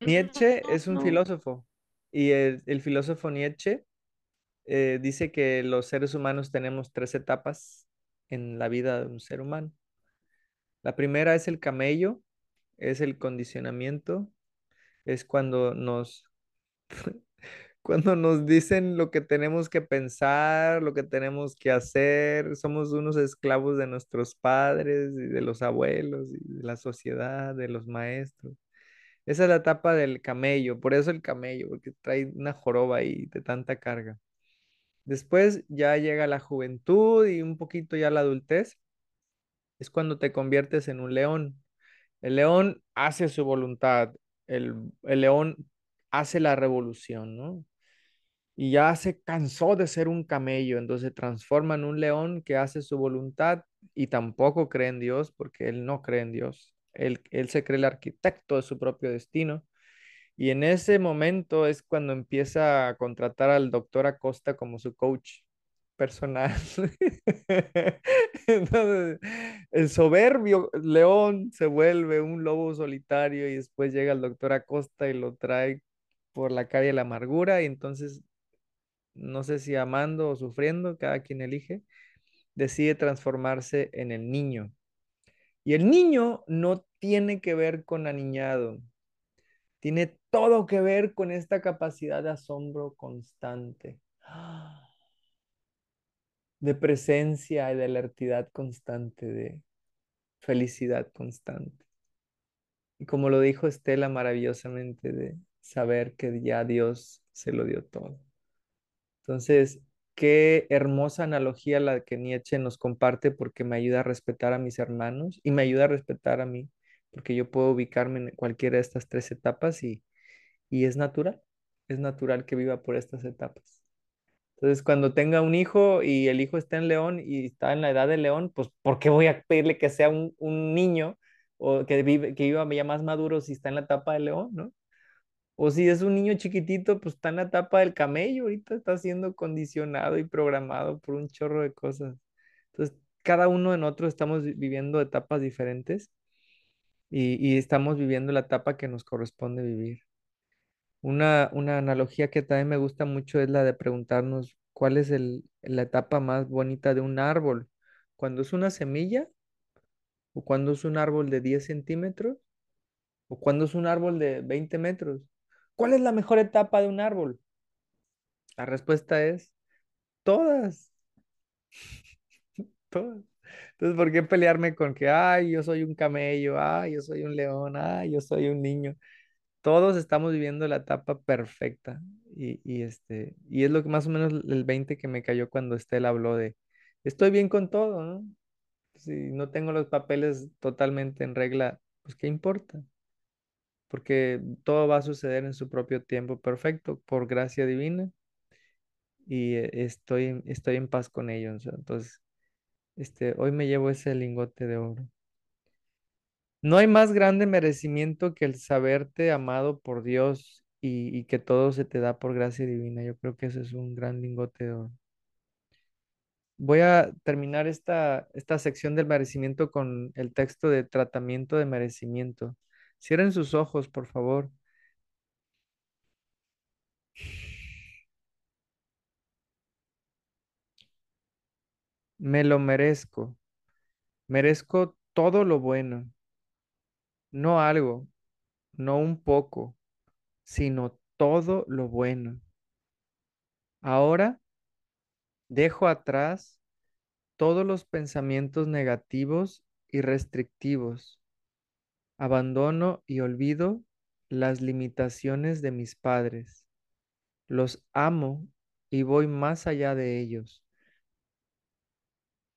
Nietzsche es un filósofo y el, el filósofo Nietzsche eh, dice que los seres humanos tenemos tres etapas en la vida de un ser humano. La primera es el camello, es el condicionamiento, es cuando nos, cuando nos dicen lo que tenemos que pensar, lo que tenemos que hacer, somos unos esclavos de nuestros padres y de los abuelos y de la sociedad, de los maestros. Esa es la etapa del camello, por eso el camello, porque trae una joroba ahí de tanta carga. Después ya llega la juventud y un poquito ya la adultez, es cuando te conviertes en un león. El león hace su voluntad, el, el león hace la revolución, ¿no? Y ya se cansó de ser un camello, entonces se transforma en un león que hace su voluntad y tampoco cree en Dios porque él no cree en Dios. Él, él se cree el arquitecto de su propio destino. Y en ese momento es cuando empieza a contratar al doctor Acosta como su coach personal. El soberbio león se vuelve un lobo solitario y después llega el doctor Acosta y lo trae por la calle de la amargura y entonces, no sé si amando o sufriendo, cada quien elige, decide transformarse en el niño. Y el niño no tiene que ver con aniñado, tiene todo que ver con esta capacidad de asombro constante. de presencia y de alertidad constante, de felicidad constante. Y como lo dijo Estela maravillosamente, de saber que ya Dios se lo dio todo. Entonces, qué hermosa analogía la que Nietzsche nos comparte porque me ayuda a respetar a mis hermanos y me ayuda a respetar a mí, porque yo puedo ubicarme en cualquiera de estas tres etapas y, y es natural, es natural que viva por estas etapas. Entonces, cuando tenga un hijo y el hijo está en León y está en la edad de León, pues, ¿por qué voy a pedirle que sea un, un niño o que, vive, que viva ya más maduro si está en la etapa de León, ¿no? O si es un niño chiquitito, pues está en la etapa del camello, ahorita está siendo condicionado y programado por un chorro de cosas. Entonces, cada uno de nosotros estamos vi- viviendo etapas diferentes y, y estamos viviendo la etapa que nos corresponde vivir. Una, una analogía que también me gusta mucho es la de preguntarnos cuál es el, la etapa más bonita de un árbol. Cuando es una semilla, o cuando es un árbol de 10 centímetros, o cuando es un árbol de 20 metros. ¿Cuál es la mejor etapa de un árbol? La respuesta es todas, todas. Entonces, ¿por qué pelearme con que, ay, yo soy un camello, ay, yo soy un león, ay, yo soy un niño? todos estamos viviendo la etapa perfecta y, este, y es lo que más o menos el 20 que me cayó cuando Estela habló de, estoy bien con todo, ¿no? Si no tengo los papeles totalmente en regla, pues ¿qué importa? Porque todo va a suceder en su propio tiempo perfecto, por gracia divina, y eh, estoy, estoy en paz con ellos. Entonces, este, hoy me llevo ese lingote de oro. No hay más grande merecimiento que el saberte amado por Dios y, que todo se te da por gracia divina. Yo creo que eso es un gran lingote de oro. Voy a terminar esta, esta sección del merecimiento con el texto de tratamiento de merecimiento. Cierren sus ojos, por favor. Me lo merezco. Merezco todo lo bueno, no algo, no un poco, sino todo lo bueno. Ahora dejo atrás todos los pensamientos negativos y restrictivos. Abandono y olvido las limitaciones de mis padres. Los amo y voy más allá de ellos.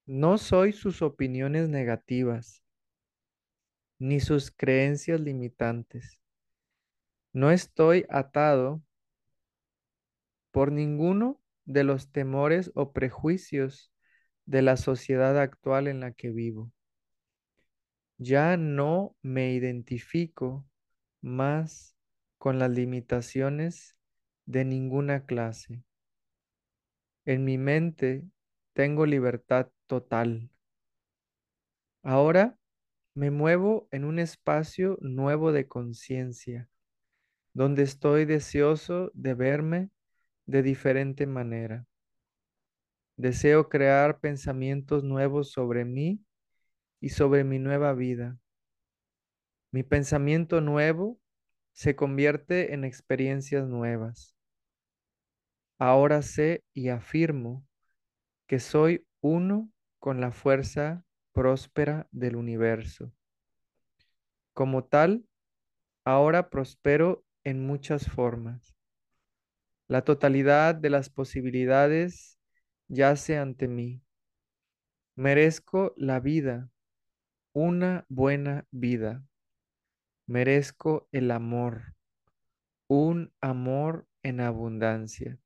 No soy sus opiniones negativas, ni sus creencias limitantes. No estoy atado por ninguno de los temores o prejuicios de la sociedad actual en la que vivo. Ya no me identifico más con las limitaciones de ninguna clase. En mi mente tengo libertad total. Ahora me muevo en un espacio nuevo de conciencia. donde estoy deseoso de verme de diferente manera. Deseo crear pensamientos nuevos sobre mí y sobre mi nueva vida. Mi pensamiento nuevo se convierte en experiencias nuevas. Ahora sé y afirmo que soy uno con la fuerza próspera del universo. Como tal, ahora prospero en muchas formas. La totalidad de las posibilidades yace ante mí. Merezco la vida, una buena vida. Merezco el amor, un amor en abundancia.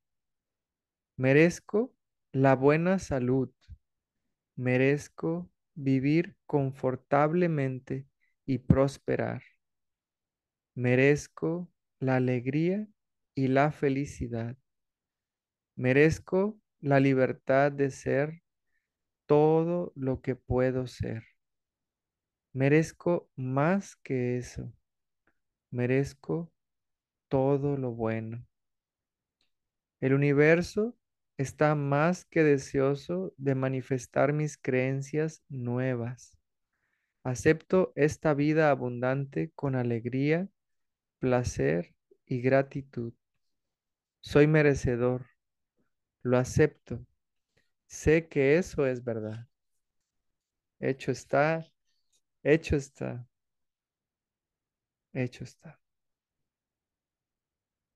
Merezco la buena salud. Merezco vivir confortablemente y prosperar. Merezco la alegría y la felicidad. Merezco la libertad de ser todo lo que puedo ser. Merezco más que eso. Merezco todo lo bueno. El universo está más que deseoso de manifestar mis creencias nuevas. Acepto esta vida abundante con alegría, placer y gratitud. Soy merecedor. Lo acepto. Sé que eso es verdad. Hecho está, hecho está, hecho está.